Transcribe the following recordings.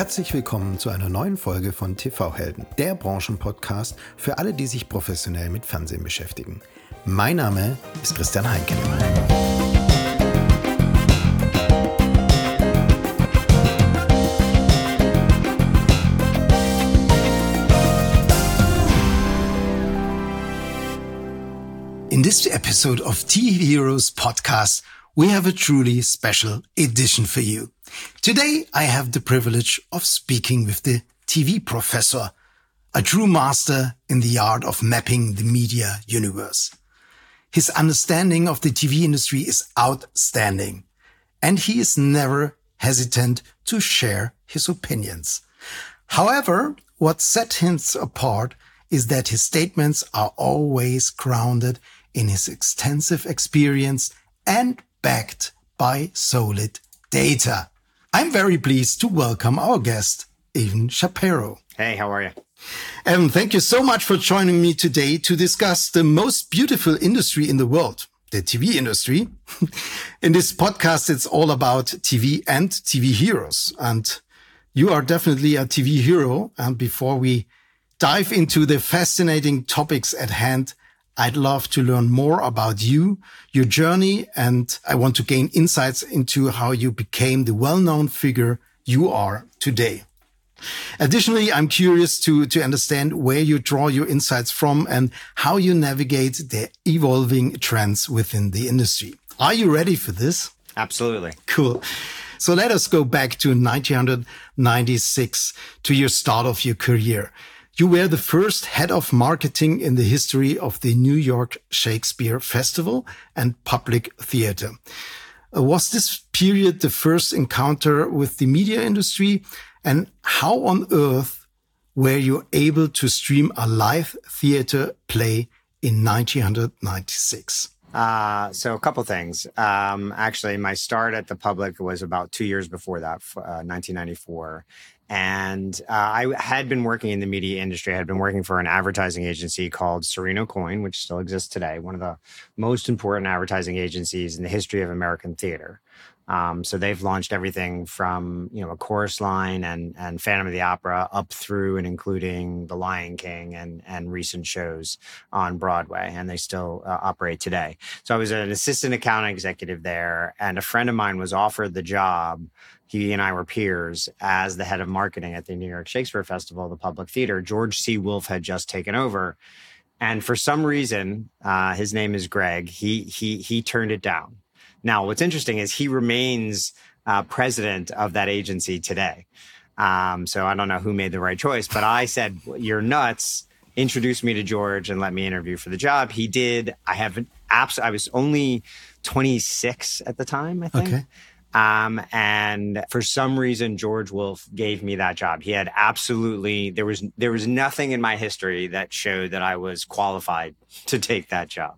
Herzlich willkommen zu einer neuen Folge von TV-Helden, der Branchenpodcast für alle, die sich professionell mit Fernsehen beschäftigen. Mein Name ist Christian Heinke. In this episode of TV Heroes podcast, we have a truly special edition for you. Today, I have the privilege of speaking with the TV professor, a true master in the art of mapping the media universe. His understanding of the TV industry is outstanding, and he is never hesitant to share his opinions. However, what sets him apart is that his statements are always grounded in his extensive experience and backed by solid data. I'm very pleased to welcome our guest, Evan Shapiro. Hey, how are you? Evan, thank you so much for joining me today to discuss the most beautiful industry in the world, the TV industry. in this podcast, it's all about TV and TV heroes. And you are definitely a TV hero. And before we dive into the fascinating topics at hand, I'd love to learn more about you, your journey, and I want to gain insights into how you became the well-known figure you are today. Additionally, I'm curious to, to understand where you draw your insights from and how you navigate the evolving trends within the industry. Are you ready for this? Absolutely. Cool. So let us go back to 1996 to your start of your career. You were the first head of marketing in the history of the New York Shakespeare Festival and Public Theater. Uh, was this period the first encounter with the media industry? And how on earth were you able to stream a live theater play in 1996? Uh, so a couple things. Um, actually, my start at the public was about two years before that, uh, 1994. And uh, I had been working in the media industry. I had been working for an advertising agency called Serino Coyne, which still exists today, one of the most important advertising agencies in the history of American theater. Um, so they've launched everything from you know a chorus line and and Phantom of the Opera up through and including The Lion King and and recent shows on Broadway, and they still uh, operate today. So I was an assistant account executive there, and a friend of mine was offered the job he and I were peers as the head of marketing at the New York Shakespeare Festival, the Public Theater. George C. Wolfe had just taken over, and for some reason, uh, his name is Greg. He he he turned it down. Now, what's interesting is he remains uh, president of that agency today. Um, so I don't know who made the right choice, but I said, "You're nuts." Introduce me to George and let me interview for the job. He did. I have abs- I was only 26 at the time, I think. Okay. Um, and for some reason, George Wolfe gave me that job. He had absolutely there was there was nothing in my history that showed that I was qualified to take that job.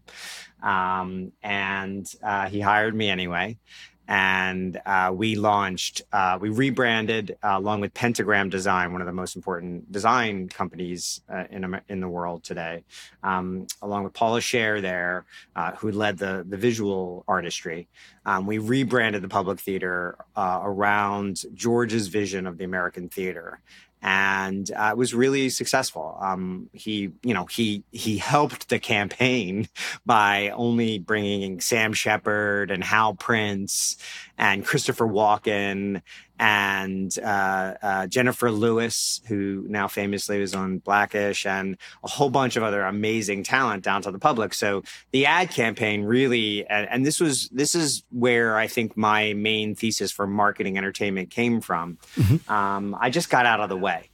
Um, and uh, he hired me anyway and uh, we launched, uh, we rebranded uh, along with Pentagram Design, one of the most important design companies uh, in in the world today, um, along with Paula Scher there, uh, who led the the visual artistry. Um, we rebranded the Public Theater uh, around George's vision of the American theater, and uh, it was really successful. Um, he, you know, he he helped the campaign by only bringing Sam Shepard and Hal Prince and Christopher Walken and uh, uh, Jennifer Lewis, who now famously was on Blackish, and a whole bunch of other amazing talent down to the public. So the ad campaign really, and, and this was this is where I think my main thesis for marketing entertainment came from. Mm-hmm. Um, I just got out of the way.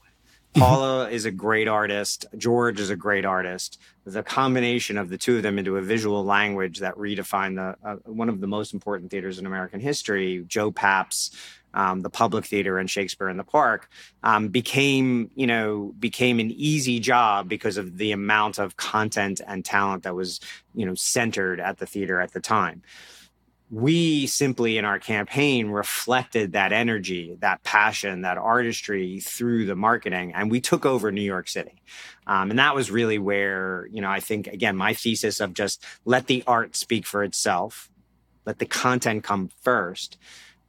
Mm-hmm. Paula is a great artist. George is a great artist. The combination of the two of them into a visual language that redefined the uh, one of the most important theaters in American history, Joe Papp's um, the public theater and Shakespeare in the Park, um, became you know became an easy job because of the amount of content and talent that was you know centered at the theater at the time. We simply in our campaign reflected that energy, that passion, that artistry through the marketing, and we took over New York City. Um, and that was really where you know I think again my thesis of just let the art speak for itself, let the content come first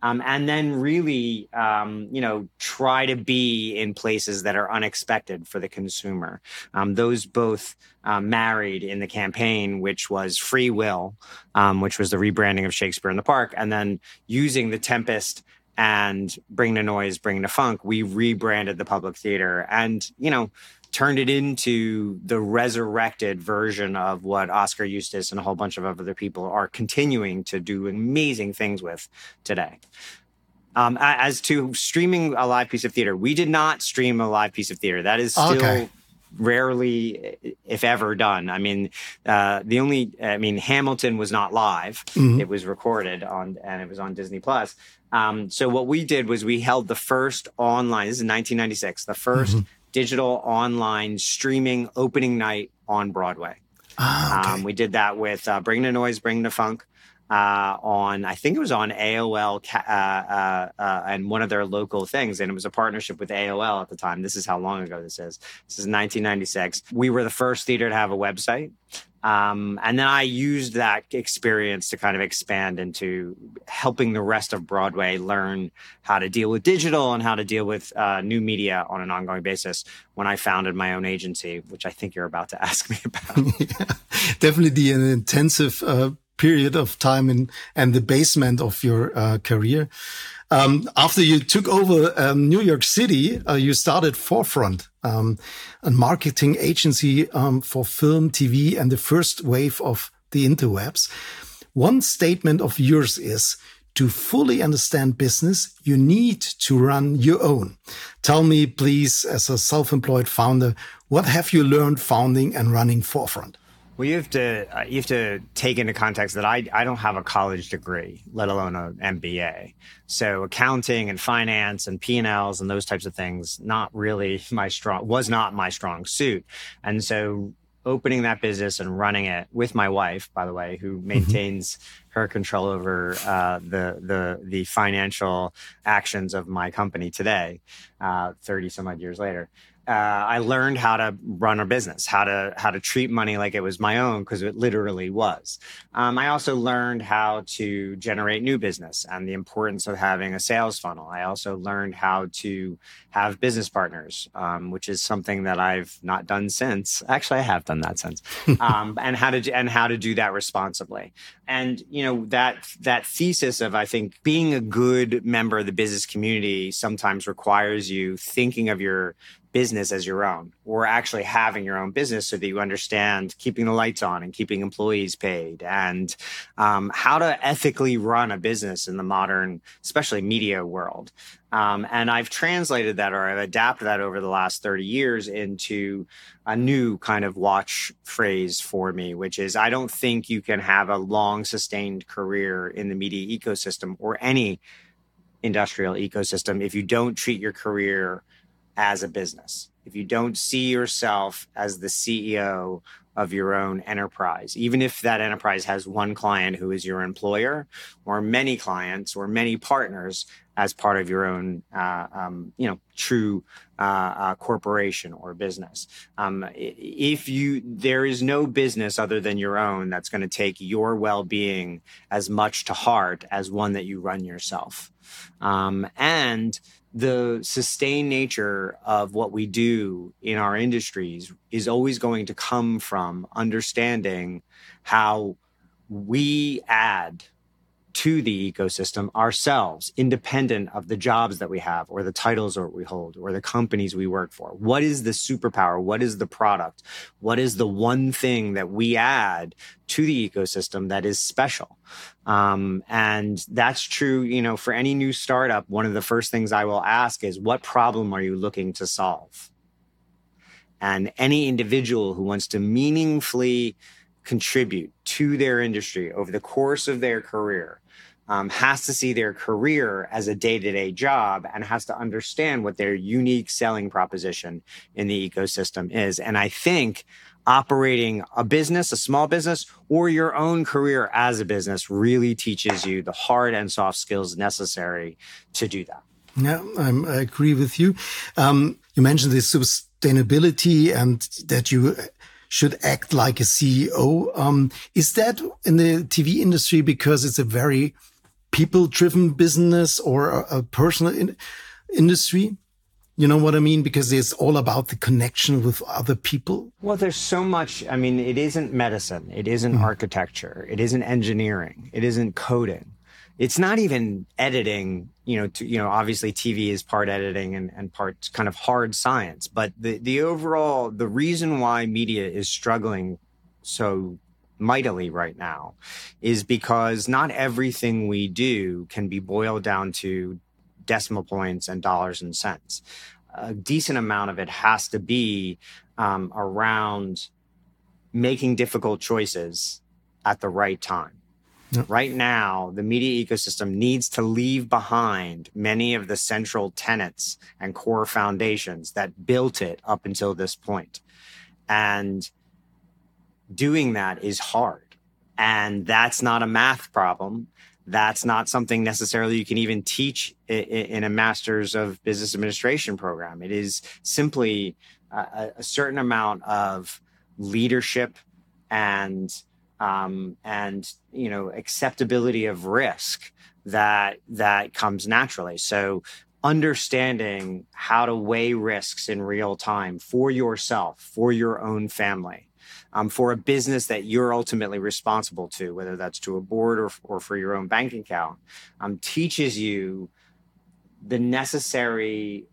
Um, and then really, um, you know, try to be in places that are unexpected for the consumer. Um, those both um, married in the campaign, which was Free Will, um, which was the rebranding of Shakespeare in the Park, and then using the Tempest and Bring the Noise, Bring the Funk, we rebranded the Public Theater, and you know turned it into the resurrected version of what Oskar Eustis and a whole bunch of other people are continuing to do amazing things with today. Um, as to streaming a live piece of theater, we did not stream a live piece of theater. That is still okay. rarely, if ever, done. I mean, uh, the only, I mean, Hamilton was not live; mm-hmm. it was recorded on, and it was on Disney Plus. Um, so what we did was we held the first online. This is 1996, the 1st mm-hmm digital online streaming opening night on Broadway. Ah, okay. um, we did that with uh, Bring the Noise, Bring the Funk uh, on, I think it was on AOL uh, uh, uh, and one of their local things. And it was a partnership with AOL at the time. This is how long ago this is. This is 1996. We were the first theater to have a website. Um, and then I used that experience to kind of expand into helping the rest of Broadway learn how to deal with digital and how to deal with uh, new media on an ongoing basis when I founded my own agency, which I think you're about to ask me about. yeah, definitely an intensive uh, period of time in and the basement of your uh, career. Um, after you took over um, New York City, uh, you started Forefront, um, a marketing agency um, for film, TV, and the first wave of the interwebs. One statement of yours is to fully understand business, you need to run your own. Tell me, please, as a self-employed founder, what have you learned founding and running Forefront? Well, you have to uh, you have to take into context that I I don't have a college degree, let alone an MBA. So accounting and finance and P and Ls and those types of things not really my strong was not my strong suit. And so opening that business and running it with my wife, by the way, who mm-hmm. maintains her control over uh, the the the financial actions of my company today, uh, thirty some odd years later uh, I learned how to run a business, how to how to treat money like it was my own because it literally was. Um, I also learned how to generate new business and the importance of having a sales funnel. I also learned how to have business partners, um, which is something that I've not done since. Actually, I have done that since, um, and how to and how to do that responsibly. And you know that that thesis of I think being a good member of the business community sometimes requires you thinking of your business as your own or actually having your own business so that you understand keeping the lights on and keeping employees paid and um, how to ethically run a business in the modern especially media world. Um, and i've translated that or i've adapted that over the last 30 years into a new kind of watch phrase for me which is i don't think you can have a long sustained career in the media ecosystem or any industrial ecosystem if you don't treat your career as a business, if you don't see yourself as the CEO of your own enterprise, even if that enterprise has one client who is your employer, or many clients, or many partners as part of your own, uh, um, you know, true uh, uh, corporation or business. Um, if you there is no business other than your own that's going to take your well-being as much to heart as one that you run yourself, um, and the sustained nature of what we do in our industries is always going to come from understanding how we add to the ecosystem ourselves, independent of the jobs that we have or the titles that we hold or the companies we work for. What is the superpower? What is the product? What is the one thing that we add to the ecosystem that is special? Um, and that's true, you know, for any new startup. One of the first things I will ask is, what problem are you looking to solve? And any individual who wants to meaningfully contribute to their industry over the course of their career um, has to see their career as a day to day job and has to understand what their unique selling proposition in the ecosystem is. And I think operating a business, a small business, or your own career as a business really teaches you the hard and soft skills necessary to do that. Yeah, I'm, i agree with you. Um, you mentioned this sustainability and that you should act like a CEO. Um, is that in the TV industry because it's a very people driven business or a, a personal in industry? You know what I mean? Because it's all about the connection with other people. Well, there's so much. I mean, it isn't medicine. It isn't mm. architecture. It isn't engineering. It isn't coding. It's not even editing. You know, to, you know, obviously TV is part editing and, and part kind of hard science. But the, the overall, the reason why media is struggling so mightily right now is because not everything we do can be boiled down to decimal points and dollars and cents. A decent amount of it has to be um, around making difficult choices at the right time. Yep. Right now, the media ecosystem needs to leave behind many of the central tenets and core foundations that built it up until this point. And doing that is hard. And that's not a math problem that's not something necessarily you can even teach in a master's of business administration program. It is simply a, a certain amount of leadership and um, and you know acceptability of risk that that comes naturally. So understanding how to weigh risks in real time for yourself, for your own family, um, for a business that you're ultimately responsible to, whether that's to a board or, or for your own bank account, um, teaches you the necessary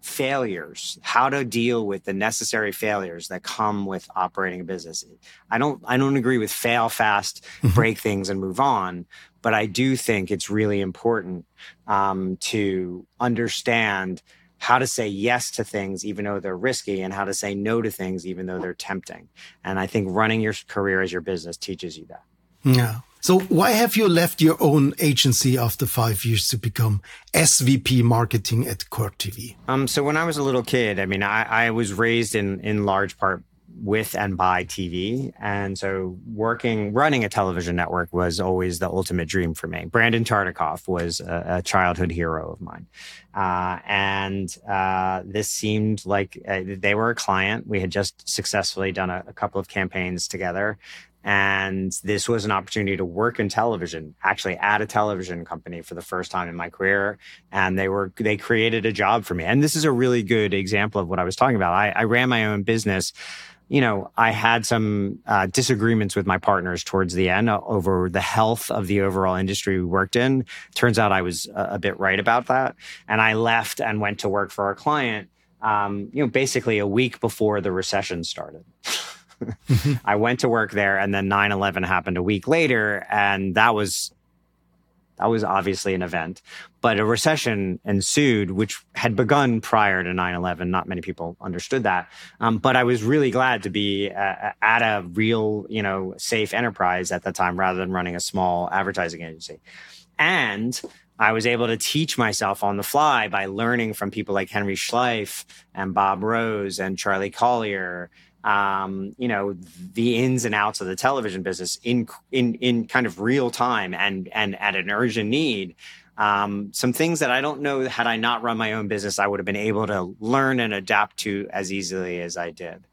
failures how to deal with the necessary failures that come with operating a business i don't i don't agree with fail fast mm-hmm. break things and move on but i do think it's really important um, to understand how to say yes to things even though they're risky and how to say no to things even though they're tempting. And I think running your career as your business teaches you that. Yeah. So why have you left your own agency after five years to become SVP marketing at Court TV? Um, so when I was a little kid, I mean, I, I was raised in, in large part with and by TV. And so working, running a television network was always the ultimate dream for me. Brandon Tartikoff was a, a childhood hero of mine. Uh, and uh, this seemed like uh, they were a client. We had just successfully done a, a couple of campaigns together. And this was an opportunity to work in television, actually at a television company for the first time in my career. And they were, they created a job for me. And this is a really good example of what I was talking about. I, I ran my own business you know, I had some uh, disagreements with my partners towards the end over the health of the overall industry we worked in. Turns out I was a, a bit right about that. And I left and went to work for our client, um, you know, basically a week before the recession started. I went to work there and then 9 11 happened a week later. And that was that was obviously an event. But a recession ensued, which had begun prior to 9 11. Not many people understood that. Um, but I was really glad to be uh, at a real, you know, safe enterprise at the time rather than running a small advertising agency. And I was able to teach myself on the fly by learning from people like Henry Schleiff and Bob Rose and Charlie Collier um, you know, the ins and outs of the television business in in in kind of real time and and at an urgent need. Um, some things that I don't know had I not run my own business, I would have been able to learn and adapt to as easily as I did.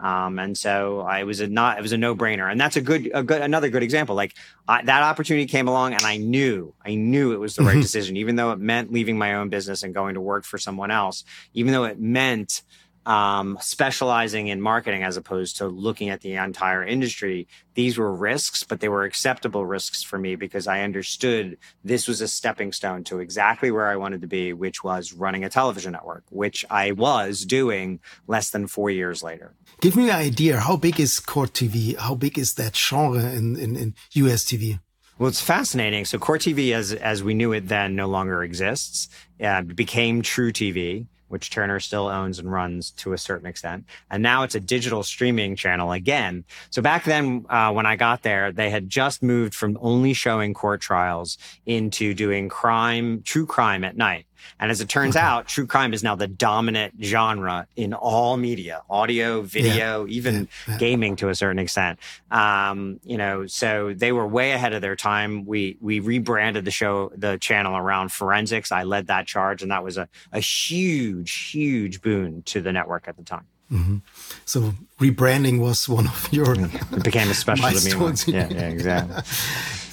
Um, and so I was a not it was a no brainer, and that's a good a good another good example. Like I, that opportunity came along, and I knew I knew it was the right mm-hmm. decision, even though it meant leaving my own business and going to work for someone else, even though it meant um, specializing in marketing as opposed to looking at the entire industry. These were risks, but they were acceptable risks for me because I understood this was a stepping stone to exactly where I wanted to be, which was running a television network, which I was doing less than four years later. Give me an idea. How big is Court TV? How big is that genre in, in, in US TV? Well, it's fascinating. So Court TV, as as we knew it then, no longer exists. Uh, became truTV which Turner still owns and runs to a certain extent. And now it's a digital streaming channel again. So back then, uh, when I got there, they had just moved from only showing court trials into doing crime, true crime at night. And as it turns out, true crime is now the dominant genre in all media, audio, video, yeah. even yeah. Yeah. gaming to a certain extent. Um, you know, so they were way ahead of their time. We we rebranded the show, the channel around forensics. I led that charge, and that was a, a huge, huge boon to the network at the time. Mm-hmm. So rebranding was one of your. It became a special to me. Yeah, yeah, exactly.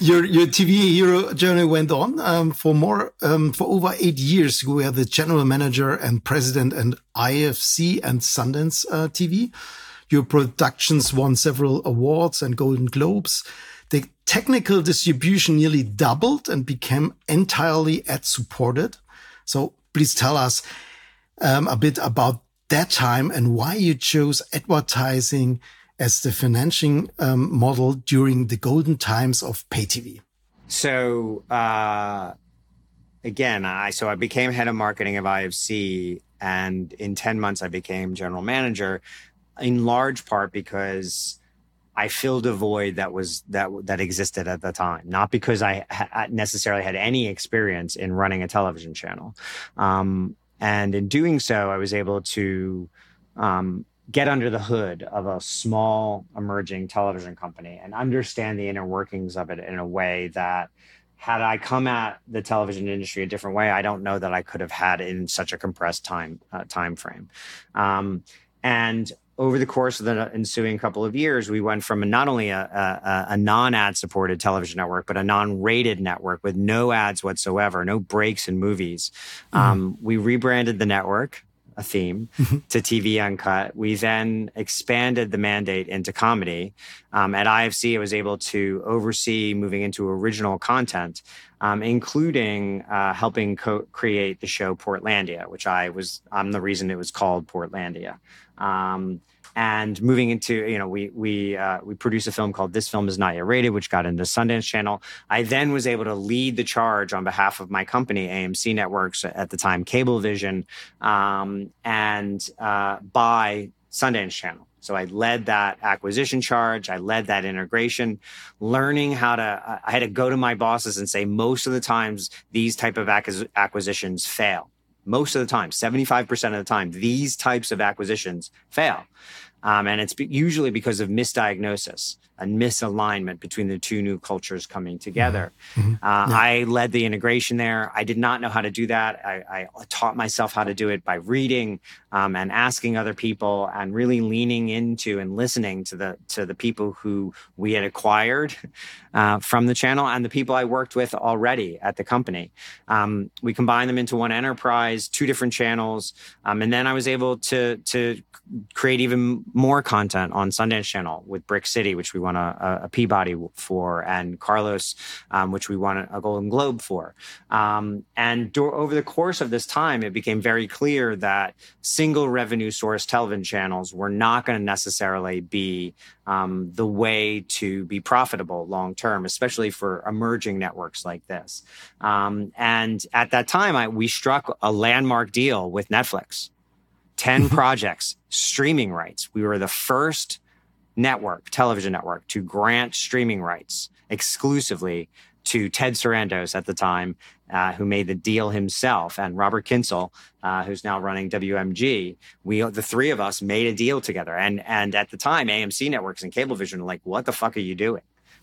your your TV hero journey went on um, for more um, for over eight years. You were the general manager and president and IFC and Sundance uh, TV. Your productions won several awards and Golden Globes. The technical distribution nearly doubled and became entirely ad supported. So please tell us um, a bit about that time and why you chose advertising as the financing um, model during the golden times of pay TV. So, uh, again, I so I became head of marketing of IFC, and in ten months I became general manager, in large part because I filled a void that was that that existed at the time, not because I ha- necessarily had any experience in running a television channel. Um, and in doing so, I was able to um, get under the hood of a small emerging television company and understand the inner workings of it in a way that had I come at the television industry a different way, I don't know that I could have had in such a compressed time uh, time frame. Um, and over the course of the ensuing couple of years, we went from not only a, a, a non-ad supported television network, but a non-rated network with no ads whatsoever, no breaks in movies. Mm-hmm. Um, we rebranded the network, a theme, mm-hmm. to TV Uncut. We then expanded the mandate into comedy. Um, at IFC, I was able to oversee moving into original content, um, including uh, helping co- create the show Portlandia, which I was, I'm the reason it was called Portlandia. Um, and moving into you know we we uh, we produced a film called this film is not yet rated which got into sundance channel. I then was able to lead the charge on behalf of my company amc networks at the time cablevision um, and uh, buy sundance channel. So I led that acquisition charge. I led that integration, learning how to, I had to go to my bosses and say, most of the times these type of acquisitions fail most of the time, 75% of the time, these types of acquisitions fail. Um, and it's usually because of misdiagnosis and misalignment between the two new cultures coming together. Mm-hmm. mm-hmm. Uh, yeah. I led the integration there. I did not know how to do that. I, I taught myself how to do it by reading um, and asking other people, and really leaning into and listening to the to the people who we had acquired uh, from the channel and the people I worked with already at the company. Um, we combined them into one enterprise, two different channels, um, and then I was able to to create even more content on Sundance Channel with Brick City, which we won a, a Peabody for, and Carlos, um, which we won a Golden Globe for. Um, and do- over the course of this time, it became very clear that single revenue source television channels were not going to necessarily be um, the way to be profitable long term, especially for emerging networks like this. Um, and at that time, I, we struck a landmark deal with Netflix. 10 mm-hmm. projects, streaming rights. We were the first network, television network, to grant streaming rights exclusively to Ted Sarandos at the time, uh, who made the deal himself, and Robert Kyncl, uh, who's now running WMG. We, the three of us, made a deal together. And and at the time, AMC networks and Cablevision were like, "What the fuck are you doing?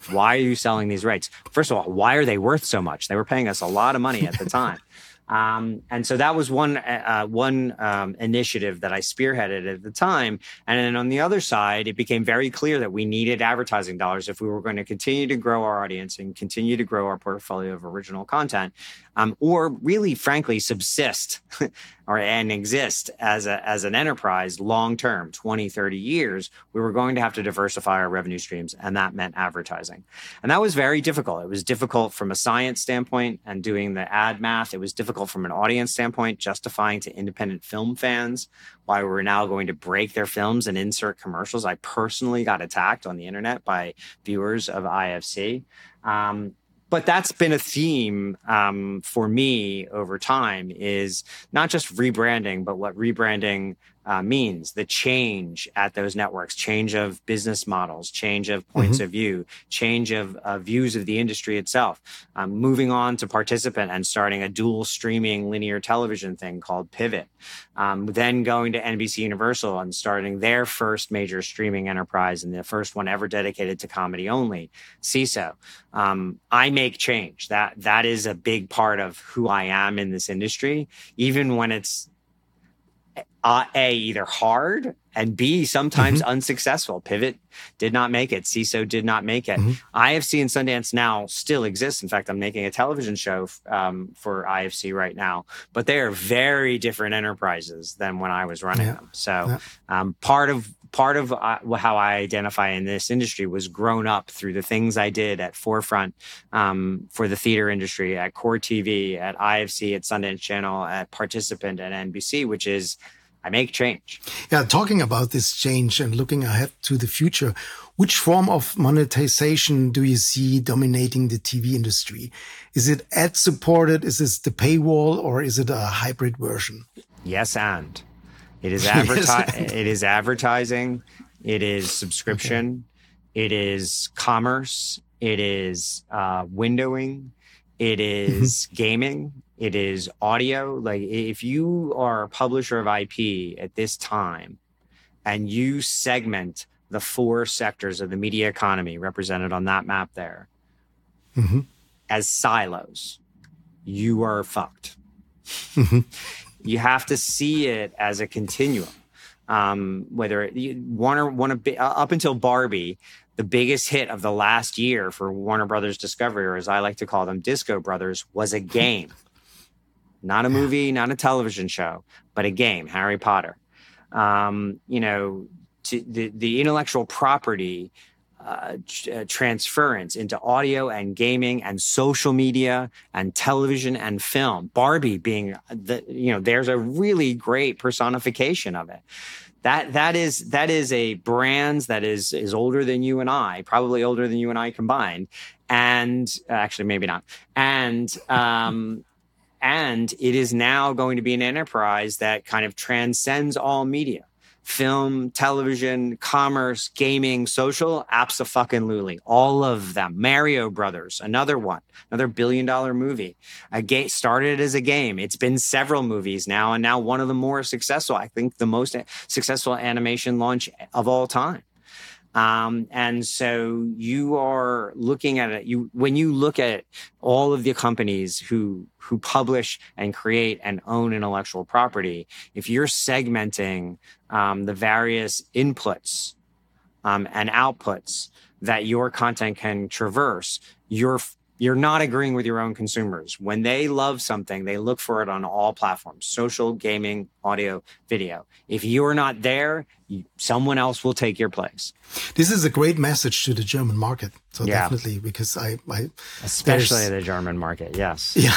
Why are you selling these rights? First of all, why are they worth so much? They were paying us a lot of money at the time." Um, and so that was one uh, one um, initiative that I spearheaded at the time. And then on the other side, it became very clear that we needed advertising dollars if we were going to continue to grow our audience and continue to grow our portfolio of original content, um, or really, frankly, subsist or and exist as a as an enterprise long term 20 30 years we were going to have to diversify our revenue streams and that meant advertising. And that was very difficult. It was difficult from a science standpoint and doing the ad math. It was difficult from an audience standpoint justifying to independent film fans why we're now going to break their films and insert commercials. I personally got attacked on the internet by viewers of ifc um, but that's been a theme um, for me over time is not just rebranding but what rebranding uh, means the change at those networks change of business models change of points mm-hmm. of view change of uh, views of the industry itself. Um, moving on to participant and starting a dual streaming linear television thing called pivot. Um, then going to nbc universal and starting their first major streaming enterprise and the first one ever dedicated to comedy only seeso um, i make change. That that is a big part of who i am in this industry. Even when it's uh, a either hard and b sometimes mm-hmm. unsuccessful pivot did not make it seeso did not make it mm-hmm. ifc and sundance now still exists in fact i'm making a television show um, for ifc right now but they are very different enterprises than when i was running yeah. them so yeah. um, part of part of uh, how I identify in this industry was grown up through the things I did at Forefront um, for the theater industry, at Court TV, at IFC, at Sundance Channel, at Participant, at NBC, which is I make change. Yeah, talking about this change and looking ahead to the future, which form of monetization do you see dominating the TV industry? Is it ad supported? Is this the paywall or is it a hybrid version? Yes, and. It is advertising. it is advertising. It is subscription. Okay. It is commerce. It is uh, windowing. It is mm-hmm. gaming. It is audio. Like if you are a publisher of IP at this time, and you segment the four sectors of the media economy represented on that map there mm-hmm. as silos, you are fucked. Mm-hmm you have to see it as a continuum. Um, whether it, Warner, one of uh, up until Barbie, the biggest hit of the last year for Warner Brothers Discovery, or as I like to call them, Disco Brothers, was a game, not a movie, not a television show, but a game, Harry Potter. Um, you know, to, the the intellectual property uh, uh, transference into audio and gaming and social media and television and film. Barbie being the, you know, there's a really great personification of it. That that is that is a brand that is is older than you and I, probably older than you and I combined, and uh, actually maybe not. And um, and it is now going to be an enterprise that kind of transcends all media film, television, commerce, gaming, social, apps—the fucking absolutely. All of them. Mario Brothers, another one, another billion dollar movie. A game started as a game. It's been several movies now, and now one of the more successful, I think the most successful animation launch of all time. Um, and so you are looking at it. You when you look at all of the companies who who publish and create and own intellectual property, if you're segmenting um, the various inputs um, and outputs that your content can traverse, you're you're not agreeing with your own consumers. When they love something, they look for it on all platforms social, gaming, audio, video. If you're not there, someone else will take your place. This is a great message to the German market. So yeah. definitely, because I, I especially the German market, yes, yeah,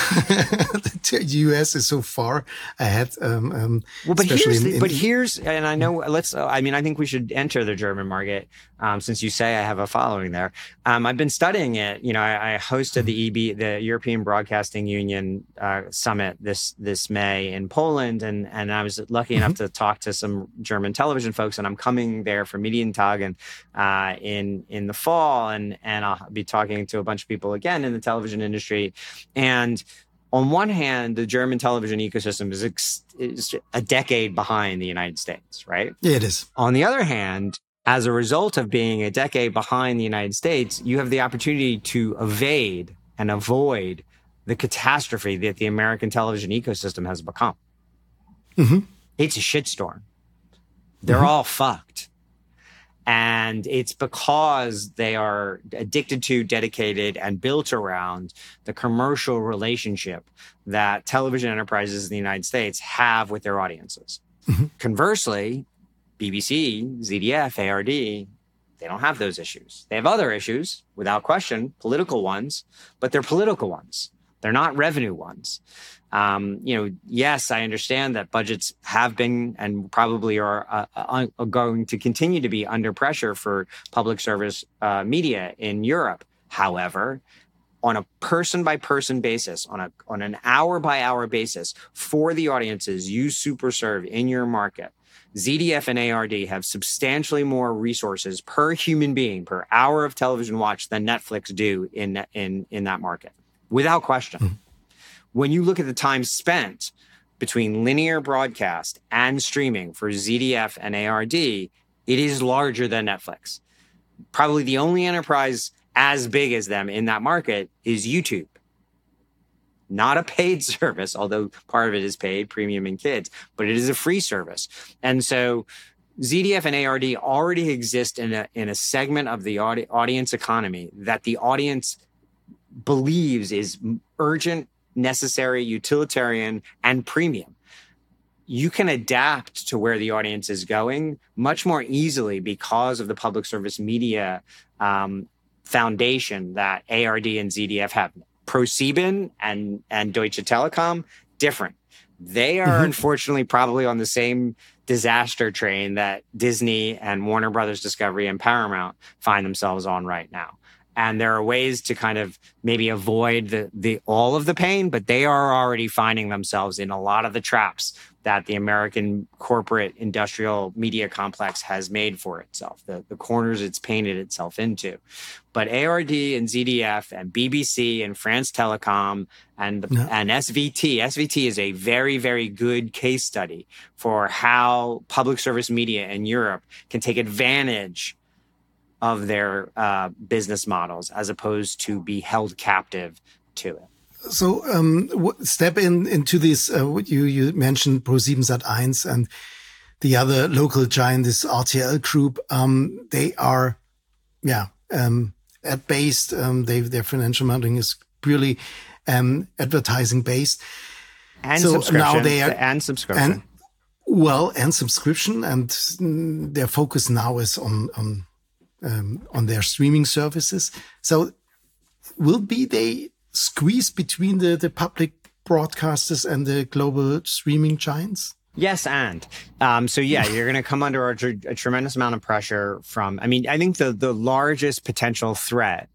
the U.S. is so far ahead. Um, um, well, but here's, in, in, but here's, and I know, let's. Uh, I mean, I think we should enter the German market um, since you say I have a following there. Um, I've been studying it. You know, I, I hosted the EB, the European Broadcasting Union uh, summit this this May in Poland, and and I was lucky mm-hmm. enough to talk to some German television folks, and I'm coming there for Medientag and uh, in in the fall, and and I'll be talking to a bunch of people again in the television industry, and on one hand, the German television ecosystem is, ex- is a decade behind the United States, right? Yeah, it is. On the other hand, as a result of being a decade behind the United States, you have the opportunity to evade and avoid the catastrophe that the American television ecosystem has become. Mm-hmm. It's a shitstorm. They're mm-hmm. all fucked. And it's because they are addicted to, dedicated, and built around the commercial relationship that television enterprises in the United States have with their audiences. Mm-hmm. Conversely, BBC, ZDF, ARD, they don't have those issues. They have other issues, without question, political ones, but they're political ones. They're not revenue ones. Um, you know, yes, I understand that budgets have been and probably are, uh, uh, are going to continue to be under pressure for public service uh, media in Europe. However, on a person by person basis, on a on an hour by hour basis for the audiences you super serve in your market, ZDF and ARD have substantially more resources per human being per hour of television watch than Netflix do in in in that market, without question. Mm-hmm when you look at the time spent between linear broadcast and streaming for ZDF and ARD, it is larger than Netflix. Probably the only enterprise as big as them in that market is YouTube. not a paid service, although part of it is paid, premium and kids, but it is a free service. And so ZDF and ARD already exist in a, in a segment of the audi- audience economy that the audience believes is urgent, necessary, utilitarian, and premium. You can adapt to where the audience is going much more easily because of the public service media um, foundation that ARD and ZDF have. ProSieben and and Deutsche Telekom different. They are mm-hmm. unfortunately probably on the same disaster train that Disney and Warner Brothers Discovery and Paramount find themselves on right now. And there are ways to kind of maybe avoid the, the all of the pain, but they are already finding themselves in a lot of the traps that the American corporate industrial media complex has made for itself, the, the corners it's painted itself into. But ARD and ZDF and BBC and France Telecom and, yeah. and SVT, SVT is a very, very good case study for how public service media in Europe can take advantage of their uh, business models as opposed to be held captive to it. So um, step in into this. Uh, what you you mentioned Pro7 Sat1 and the other local giant, this RTL group. Um, they are, yeah, um, at based. Um, they their financial modeling is purely um, advertising based. And so subscription. Now they are, and subscription. And, well, and subscription, and their focus now is on on um, on their streaming services. So will be they squeeze between the, the public broadcasters and the global streaming giants? Yes, and um, so yeah, you're going to come under a, a, tremendous amount of pressure from. I mean, I think the the largest potential threat,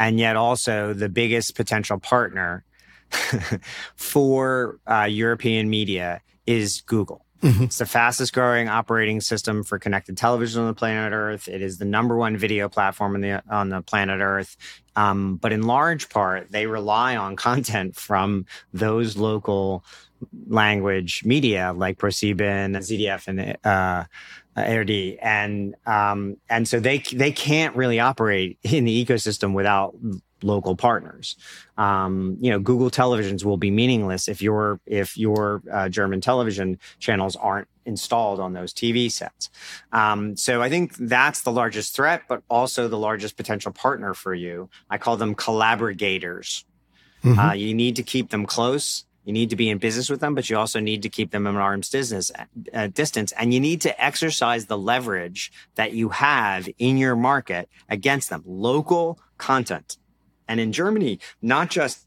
and yet also the biggest potential partner for uh, European media is Google. Mm-hmm. It's the fastest growing operating system for connected television on the planet Earth. It is the number one video platform on the on the planet Earth. Um, but in large part, they rely on content from those local language media like ProSieben, ZDF, and uh, ARD, and um, and so they they can't really operate in the ecosystem without local partners. Um, you know, Google televisions will be meaningless if your if your uh, German television channels aren't installed on those TV sets. Um, so I think that's the largest threat, but also the largest potential partner for you. I call them collaborators. Mm-hmm. Uh, you need to keep them close. You need to be in business with them, but you also need to keep them in arm's distance, uh, distance. And you need to exercise the leverage that you have in your market against them. Local content and in Germany, not just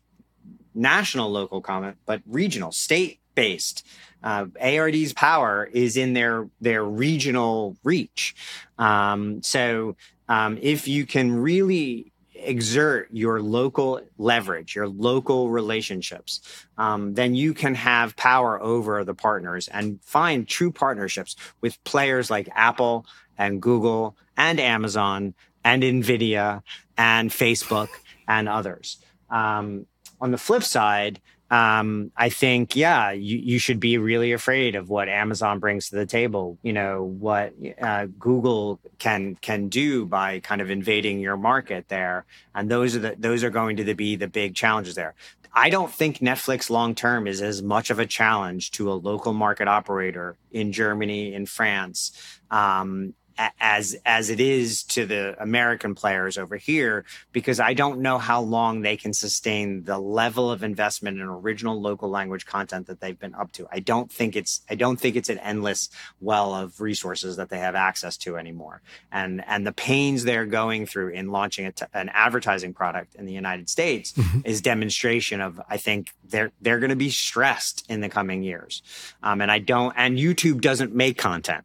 national local comment, but regional, state based. Uh, ARD's power is in their their regional reach. Um, so um, if you can really exert your local leverage, your local relationships, um, then you can have power over the partners and find true partnerships with players like Apple and Google and Amazon and Nvidia and Facebook and others. Um, on the flip side, um, I think, yeah, you, you should be really afraid of what Amazon brings to the table. You know what uh, Google can can do by kind of invading your market there, and those are the those are going to be the big challenges there. I don't think Netflix long term is as much of a challenge to a local market operator in Germany, in France, um, as as it is to the American players over here because I don't know how long they can sustain the level of investment in original local language content that they've been up to. I don't think it's I don't think it's an endless well of resources that they have access to anymore. And and the pains they're going through in launching an advertising product in the United States mm-hmm. is demonstration of I think they're they're going to be stressed in the coming years. Um, and I don't and YouTube doesn't make content.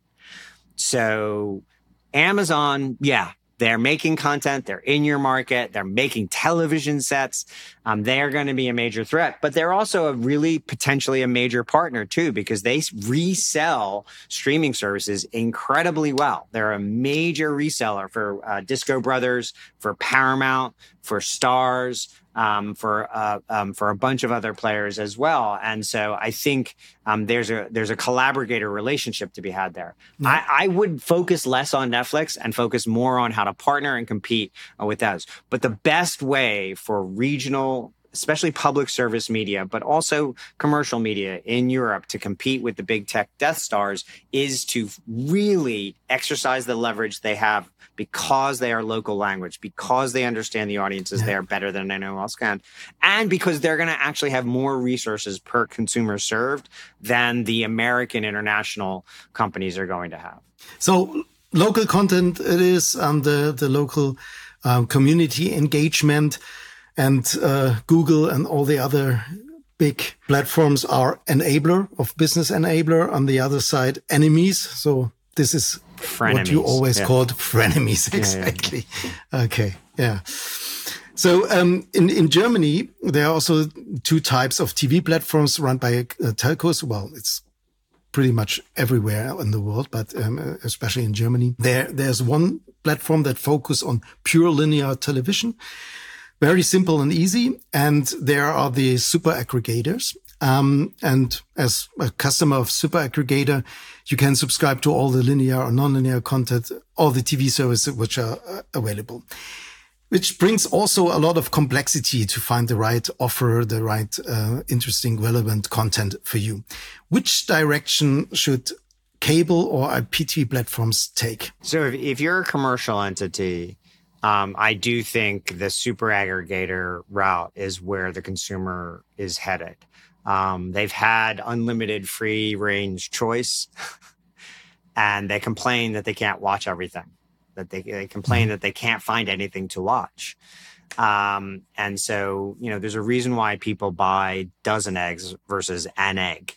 So Amazon, yeah, they're making content. They're in your market. They're making television sets. Um, they're going to be a major threat, but they're also a really potentially a major partner too, because they resell streaming services incredibly well. They're a major reseller for uh, Disco Brothers, for Paramount, for Starz, um, for uh, um, for a bunch of other players as well. And so I think um, there's a there's a collaborator relationship to be had there. Yeah. I, I, would focus less on Netflix and focus more on how to partner and compete uh, with those. But the best way for regional especially public service media, but also commercial media in Europe to compete with the big tech Death Stars is to really exercise the leverage they have because they are local language, because they understand the audiences yeah. there better than anyone else can, and because they're going to actually have more resources per consumer served than the American international companies are going to have. So local content it is, um, the the local um, community engagement, and uh, Google and all the other big platforms are enabler of business enabler. On the other side, enemies. So this is frenemies. what you always yeah. called frenemies. Exactly. Yeah, yeah, okay. Yeah. So um, in in Germany, there are also two types of TV platforms run by uh, telcos. Well, it's pretty much everywhere in the world, but um, especially in Germany. There, there's one platform that focus on pure linear television, very simple and easy. And there are the super aggregators. Um, and as a customer of super aggregator, you can subscribe to all the linear or non-linear content, all the TV services which are uh, available, which brings also a lot of complexity to find the right offer, the right, uh, interesting, relevant content for you. Which direction should cable or IPTV platforms take? So if, if you're a commercial entity, um, I do think the super aggregator route is where the consumer is headed. Um, they've had unlimited free range choice, and they complain that they can't watch everything. That they, they complain mm-hmm. that they can't find anything to watch. Um, and so, you know, there's a reason why people buy dozen eggs versus an egg.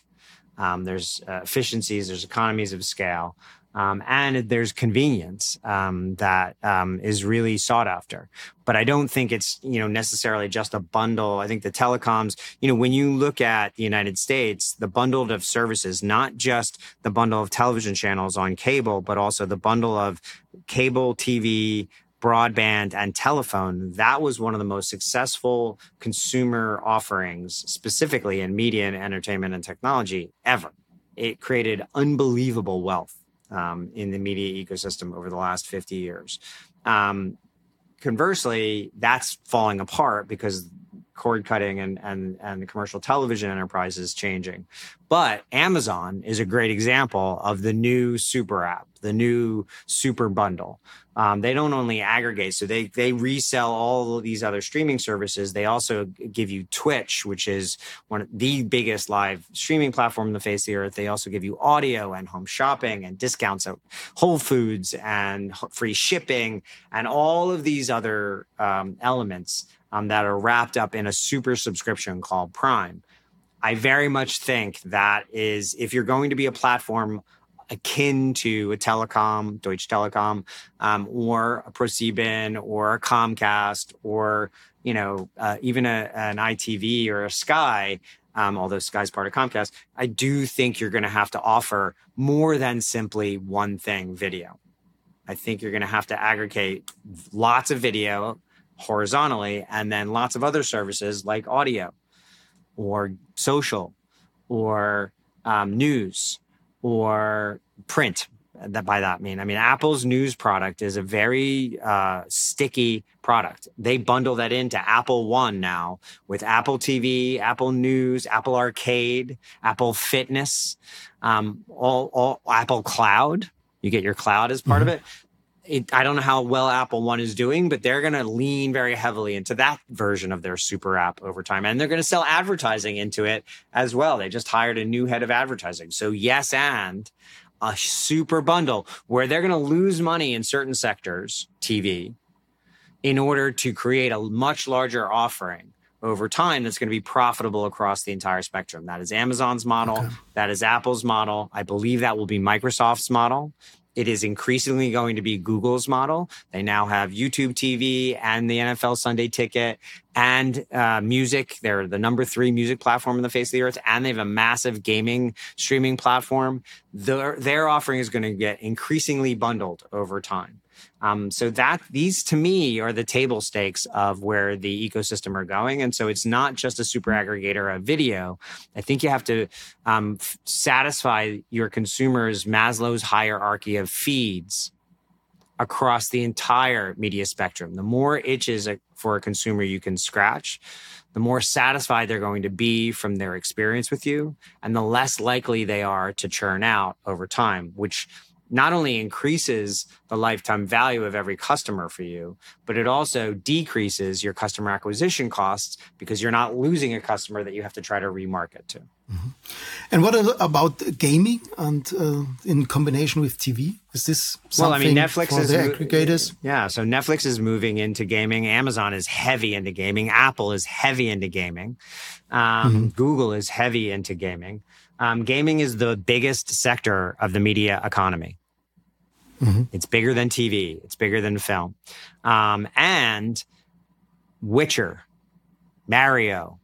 Um, there's uh, efficiencies, there's economies of scale. Um, and there's convenience um, that um, is really sought after. But I don't think it's you know necessarily just a bundle. I think the telecoms, you know, when you look at the United States, the bundle of services, not just the bundle of television channels on cable, but also the bundle of cable TV, broadband and telephone, that was one of the most successful consumer offerings, specifically in media and entertainment and technology ever. It created unbelievable wealth um, in the media ecosystem over the last 50 years. Um, conversely, that's falling apart because cord cutting and, and, and the commercial television enterprise is changing. But Amazon is a great example of the new super app, the new super bundle. Um, they don't only aggregate, so they they resell all of these other streaming services. They also give you Twitch, which is one of the biggest live streaming platform in the face of the earth. They also give you audio and home shopping and discounts at Whole Foods and free shipping and all of these other um, elements um, that are wrapped up in a super subscription called Prime. I very much think that is if you're going to be a platform akin to a telecom, Deutsche Telekom, um, or a ProSieben or a Comcast or you know uh, even a, an ITV or a Sky. Um, although Sky's part of Comcast, I do think you're going to have to offer more than simply one thing video. I think you're going to have to aggregate lots of video horizontally and then lots of other services like audio or social or um, news or print that by that I mean. I mean apple's news product is a very uh, sticky product. They bundle that into apple one now with apple tv apple news apple arcade apple fitness um, all, all apple cloud. You get your cloud as part mm-hmm. of it it, I don't know how well Apple One is doing, but they're going to lean very heavily into that version of their super app over time. And they're going to sell advertising into it as well. They just hired a new head of advertising. So, yes, and a super bundle where they're going to lose money in certain sectors, TV, in order to create a much larger offering over time that's going to be profitable across the entire spectrum. That is Amazon's model. Okay. That is Apple's model. I believe that will be Microsoft's model. It is increasingly going to be Google's model. They now have YouTube TV and the NFL Sunday ticket and uh, music. They're the number three music platform in the face of the earth, and they have a massive gaming streaming platform. Their, their offering is going to get increasingly bundled over time. Um, so that these to me are the table stakes of where the ecosystem are going. And so it's not just a super aggregator of video. I think you have to um, f- satisfy your consumers' Maslow's hierarchy of feeds across the entire media spectrum. The more itches for a consumer you can scratch, the more satisfied they're going to be from their experience with you, and the less likely they are to churn out over time, which not only increases the lifetime value of every customer for you, but it also decreases your customer acquisition costs because you're not losing a customer that you have to try to remarket to. Mm -hmm. And what about gaming and uh, in combination with TV? Is this well? I mean, Netflix is the aggregators. Yeah, so Netflix is moving into gaming. Amazon is heavy into gaming. Apple is heavy into gaming. Um, mm -hmm. Google is heavy into gaming. Um, gaming is the biggest sector of the media economy. Mm-hmm. It's bigger than TV. It's bigger than film. Um, and Witcher, Mario.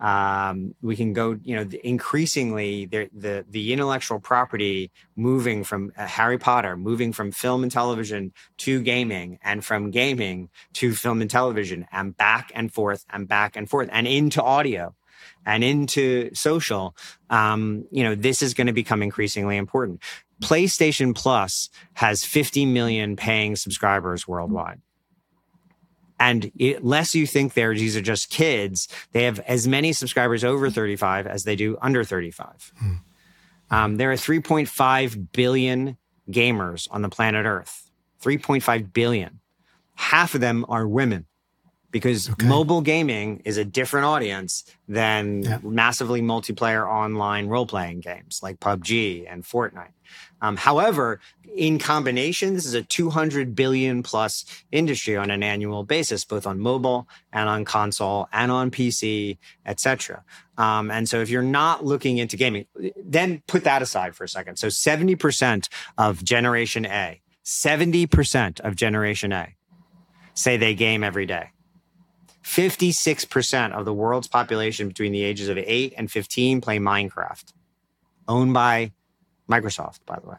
Um, we can go, you know, increasingly the, the, the intellectual property moving from uh, Harry Potter, moving from film and television to gaming, and from gaming to film and television, and back and forth and back and forth, and into audio and into social, um, you know, this is going to become increasingly important. PlayStation Plus has 50 million paying subscribers worldwide. And it, less you think they're, these are just kids, they have as many subscribers over 35 as they do under 35. Hmm. Um, there are 3.5 billion gamers on the planet Earth. 3.5 billion. Half of them are women because okay. mobile gaming is a different audience than yeah. massively multiplayer online role playing games like PUBG and Fortnite. Um, however, in combination, this is a 200 billion plus industry on an annual basis, both on mobile and on console and on PC, etc. Um, and so if you're not looking into gaming, then put that aside for a second. So 70% of Generation A, 70% of Generation A say they game every day. 56% of the world's population between the ages of 8 and 15 play Minecraft, owned by Microsoft, by the way.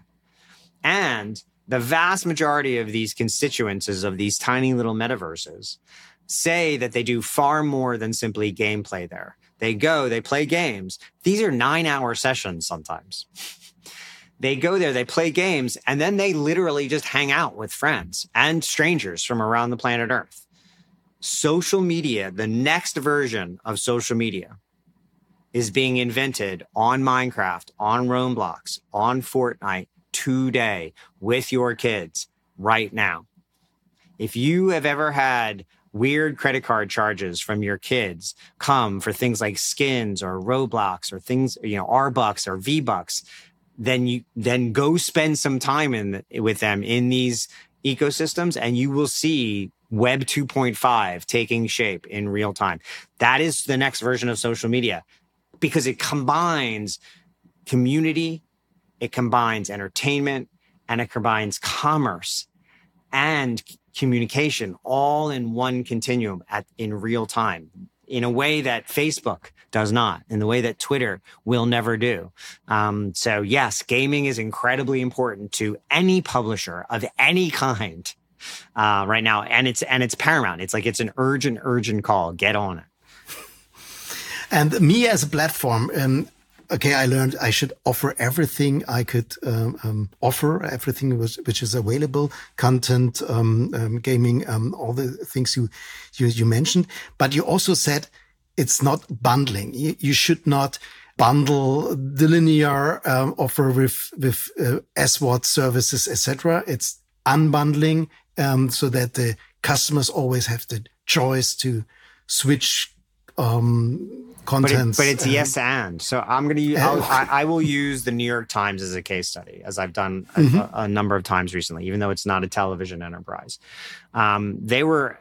And the vast majority of these constituencies of these tiny little metaverses say that they do far more than simply gameplay there. They go, they play games. These are nine hour sessions sometimes. they go there, they play games, and then they literally just hang out with friends and strangers from around the planet Earth social media, the next version of social media, is being invented on Minecraft, on Roblox, on Fortnite today with your kids right now. If you have ever had weird credit card charges from your kids come for things like skins or Roblox or things, you know, R bucks or V bucks, then you then go spend some time in with them in these ecosystems and you will see Web 2.5 taking shape in real time. That is the next version of social media because it combines community, it combines entertainment, and it combines commerce and communication all in one continuum at in real time in a way that Facebook does not, in the way that Twitter will never do. Um, so yes, gaming is incredibly important to any publisher of any kind uh, right now, and it's and it's paramount. It's like it's an urgent, urgent call. Get on it. And me as a platform, um, okay, I learned I should offer everything I could um, um, offer, everything was, which is available, content, um, um gaming, um, all the things you, you, you mentioned. But you also said it's not bundling. You, you should not bundle the linear um, offer with with uh, SVOD services, etc. It's unbundling so that the customers always have the choice to switch um, content. But, it, but, it's yes and. So I'm going to. I, I will use the New York Times as a case study, as I've done a, mm -hmm. a, a number of times recently, even though it's not a television enterprise. Um, they were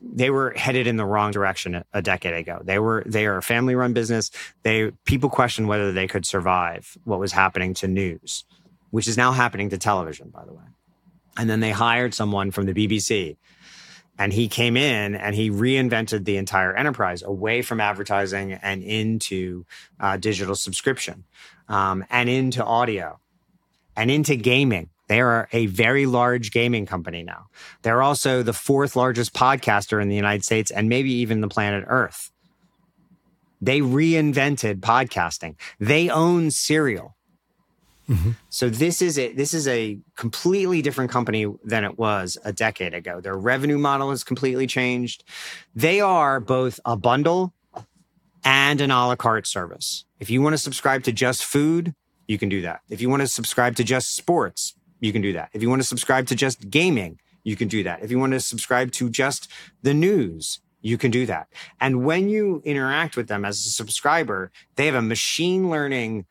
they were headed in the wrong direction a decade ago. They were they are a family run business. They people questioned whether they could survive what was happening to news, which is now happening to television, by the way. And then they hired someone from the BBC and he came in and he reinvented the entire enterprise away from advertising and into uh, digital subscription um, and into audio and into gaming. They are a very large gaming company now. They're also the fourth largest podcaster in the United States and maybe even the planet Earth. They reinvented podcasting. They own Serial. Mm-hmm. So this is a this is a completely different company than it was a decade ago. Their revenue model has completely changed. They are both a bundle and an a la carte service. If you want to subscribe to just food, you can do that. If you want to subscribe to just sports, you can do that. If you want to subscribe to just gaming, you can do that. If you want to subscribe to just the news, you can do that. And when you interact with them as a subscriber, they have a machine learning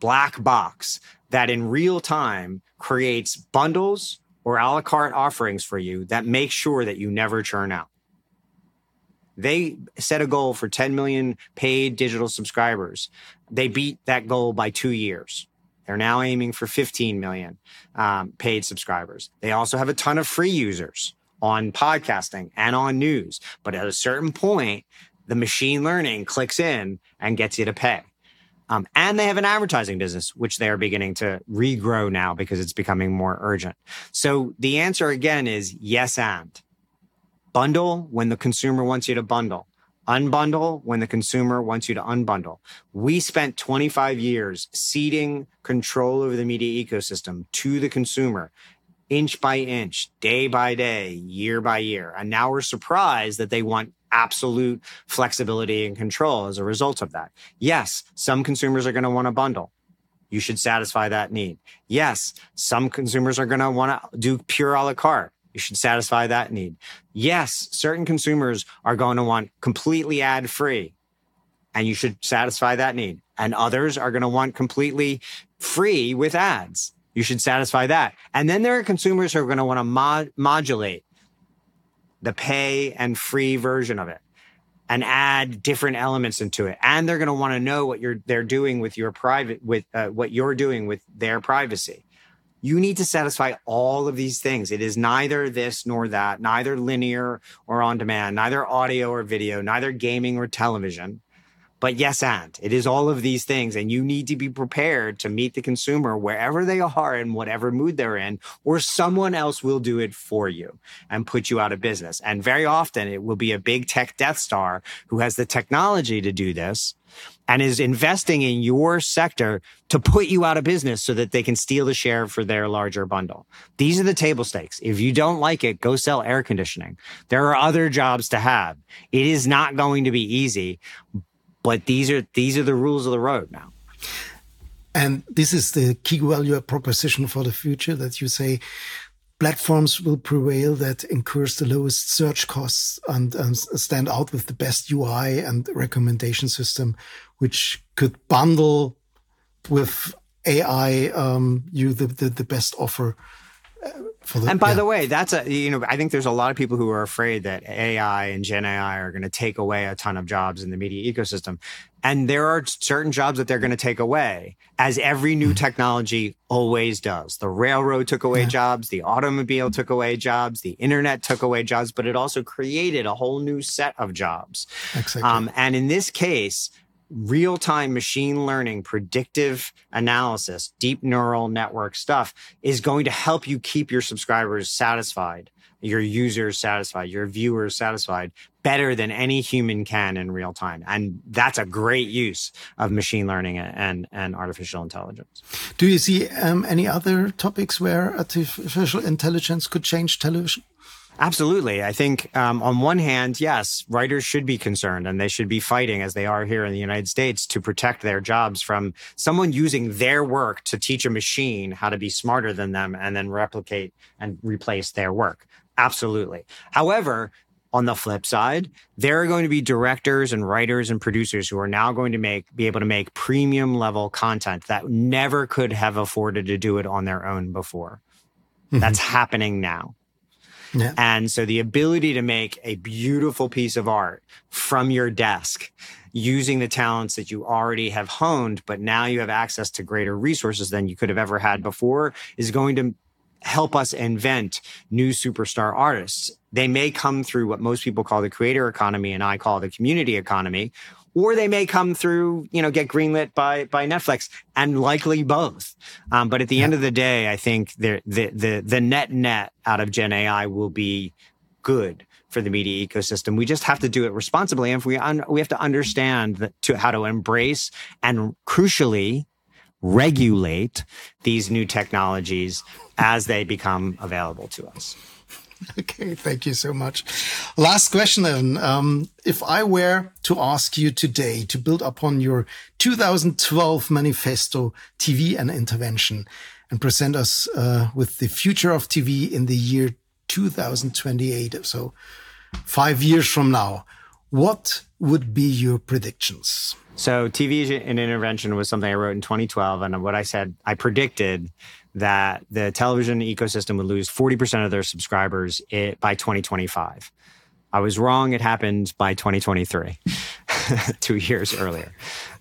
black box that in real time creates bundles or a la carte offerings for you that make sure that you never churn out. They set a goal for 10 million paid digital subscribers. They beat that goal by two years. They're now aiming for 15 million um, paid subscribers. They also have a ton of free users on podcasting and on news. But at a certain point, the machine learning clicks in and gets you to pay. Um, and they have an advertising business, which they are beginning to regrow now because it's becoming more urgent. So the answer again is yes and. Bundle when the consumer wants you to bundle. Unbundle when the consumer wants you to unbundle. We spent 25 years ceding control over the media ecosystem to the consumer inch by inch, day by day, year by year. And now we're surprised that they want absolute flexibility and control as a result of that. Yes, some consumers are going to want to bundle. You should satisfy that need. Yes, some consumers are going to want to do pure a la carte. You should satisfy that need. Yes, certain consumers are going to want completely ad free and you should satisfy that need. And others are going to want completely free with ads. You should satisfy that. And then there are consumers who are going to want to mod- modulate the pay and free version of it and add different elements into it. And they're going to want to know what you're they're doing with your private with uh, what you're doing with their privacy. You need to satisfy all of these things. It is neither this nor that, neither linear or on demand, neither audio or video, neither gaming or television. But yes, and it is all of these things. And you need to be prepared to meet the consumer wherever they are in whatever mood they're in, or someone else will do it for you and put you out of business. And very often it will be a big tech Death Star who has the technology to do this and is investing in your sector to put you out of business so that they can steal the share for their larger bundle. These are the table stakes. If you don't like it, go sell air conditioning. There are other jobs to have. It is not going to be easy, but these are these are the rules of the road now. And this is the key value proposition for the future that you say platforms will prevail that incurs the lowest search costs and, and, stand out with the best UI and recommendation system, which could bundle with AI um, you the, the, the best offer the, and by yeah. the way, that's a you know I think there's a lot of people who are afraid that AI and Gen AI are going to take away a ton of jobs in the media ecosystem, and there are certain jobs that they're going to take away, as every new mm-hmm. technology always does. The railroad took away yeah. jobs, the automobile took away jobs, the internet took away jobs, but it also created a whole new set of jobs. Exactly. Um, and in this case, real time machine learning, predictive analysis, deep neural network stuff is going to help you keep your subscribers satisfied, your users satisfied, your viewers satisfied better than any human can in real time. And that's a great use of machine learning and, and artificial intelligence. Do you see um, any other topics where artificial intelligence could change television? Absolutely. I think um, on one hand, yes, writers should be concerned and they should be fighting as they are here in the United States to protect their jobs from someone using their work to teach a machine how to be smarter than them and then replicate and replace their work. Absolutely. However, on the flip side, there are going to be directors and writers and producers who are now going to make be able to make premium level content that never could have afforded to do it on their own before. Mm-hmm. That's happening now. Yeah. And so the ability to make a beautiful piece of art from your desk using the talents that you already have honed, but now you have access to greater resources than you could have ever had before is going to help us invent new superstar artists. They may come through what most people call the creator economy and I call the community economy, or they may come through, you know, get greenlit by by Netflix, and likely both. Um, but at the yeah. end of the day, I think the the the net net out of Gen AI will be good for the media ecosystem. We just have to do it responsibly, and if we un- we have to understand to how to embrace and crucially regulate these new technologies as they become available to us. Okay, thank you so much. Last question, Evan. Um, if I were to ask you today to build upon your 2012 manifesto, TV and intervention, and present us uh, with the future of TV in the year 2028, so five years from now, what would be your predictions? So, TV and intervention was something I wrote in 2012. And what I said, I predicted that the television ecosystem would lose 40% of their subscribers by 2025. I was wrong. It happened by 2023, two years earlier.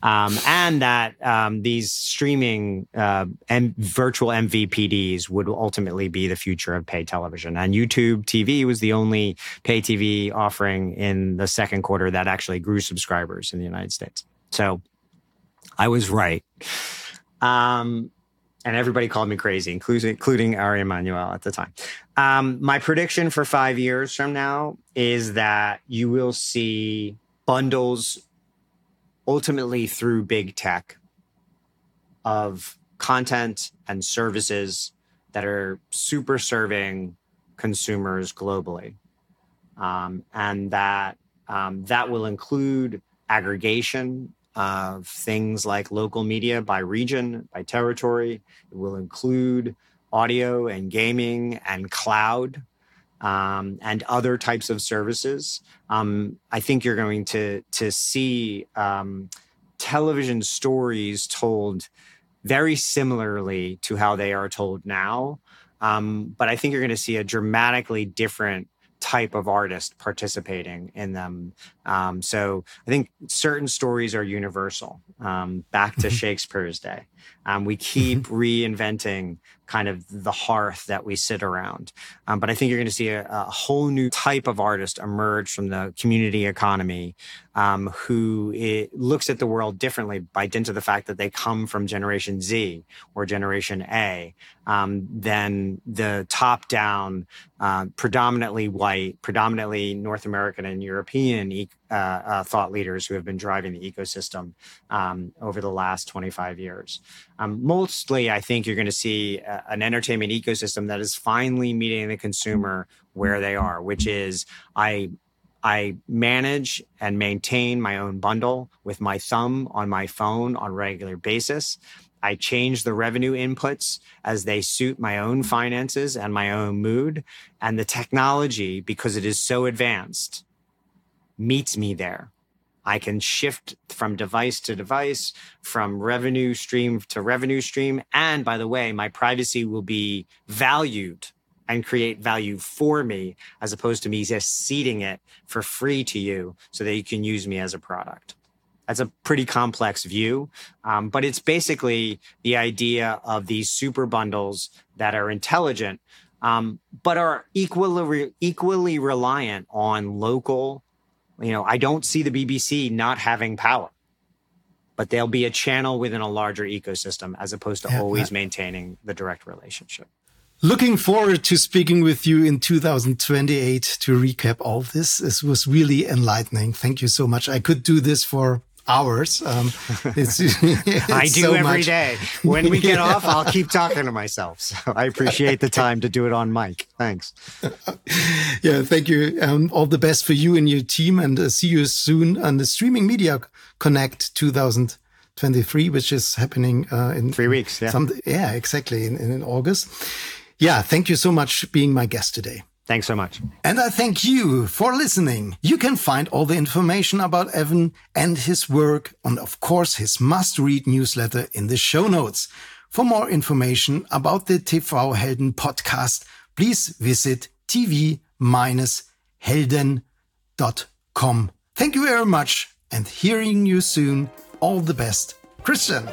Um, and that um, these streaming uh, M- virtual MVPDs would ultimately be the future of pay television. And YouTube TV was the only pay TV offering in the second quarter that actually grew subscribers in the United States. So I was right. Um, and everybody called me crazy, including including Ari Emanuel at the time. Um, my prediction for five years from now is that you will see bundles, ultimately through big tech, of content and services that are super serving consumers globally, um, and that um, that will include aggregation of things like local media by region, by territory. It will include audio and gaming and cloud um, and other types of services. Um, I think you're going to to see um, television stories told very similarly to how they are told now. Um, but I think you're going to see a dramatically different type of artist participating in them. Um, so I think certain stories are universal. Um, back to mm-hmm. Shakespeare's day, um, we keep mm-hmm. reinventing kind of the hearth that we sit around. Um, but I think you're going to see a, a, whole new type of artist emerge from the community economy um, who looks at the world differently by dint of the fact that they come from Generation Z or Generation A um, than the top down, uh, predominantly white, predominantly North American and European e- thought leaders who have been driving the ecosystem um, over the last 25 years. Um, mostly, I think you're going to see uh, an entertainment ecosystem that is finally meeting the consumer where they are, which is I I manage and maintain my own bundle with my thumb on my phone on a regular basis. I change the revenue inputs as they suit my own finances and my own mood. And the technology, because it is so advanced, meets me there. I can shift from device to device, from revenue stream to revenue stream. And by the way, my privacy will be valued and create value for me as opposed to me just ceding it for free to you so that you can use me as a product. That's a pretty complex view, um, but it's basically the idea of these super bundles that are intelligent, um, but are equally equally reliant on local you know, I don't see the BBC not having power, but they'll be a channel within a larger ecosystem as opposed to yeah, always maintaining the direct relationship. Looking forward to speaking with you in 2028 to recap all this. This was really enlightening. Thank you so much. I could do this for hours. Um, it's, it's I do so every day. When we get yeah. off, I'll keep talking to myself. So I appreciate the time to do it on mic. Thanks. yeah, thank you. Um, all the best for you and your team, and uh, see you soon on the Streaming Media Connect 2023, which is happening uh, in three weeks. Yeah, some, yeah, exactly in, in August. Yeah, thank you so much being my guest today. Thanks so much. And I thank you for listening. You can find all the information about Evan and his work and of course his must read newsletter in the show notes. For more information about the TV Helden podcast, please visit tv-helden.com. Thank you very much and hearing you soon. All the best. Christian.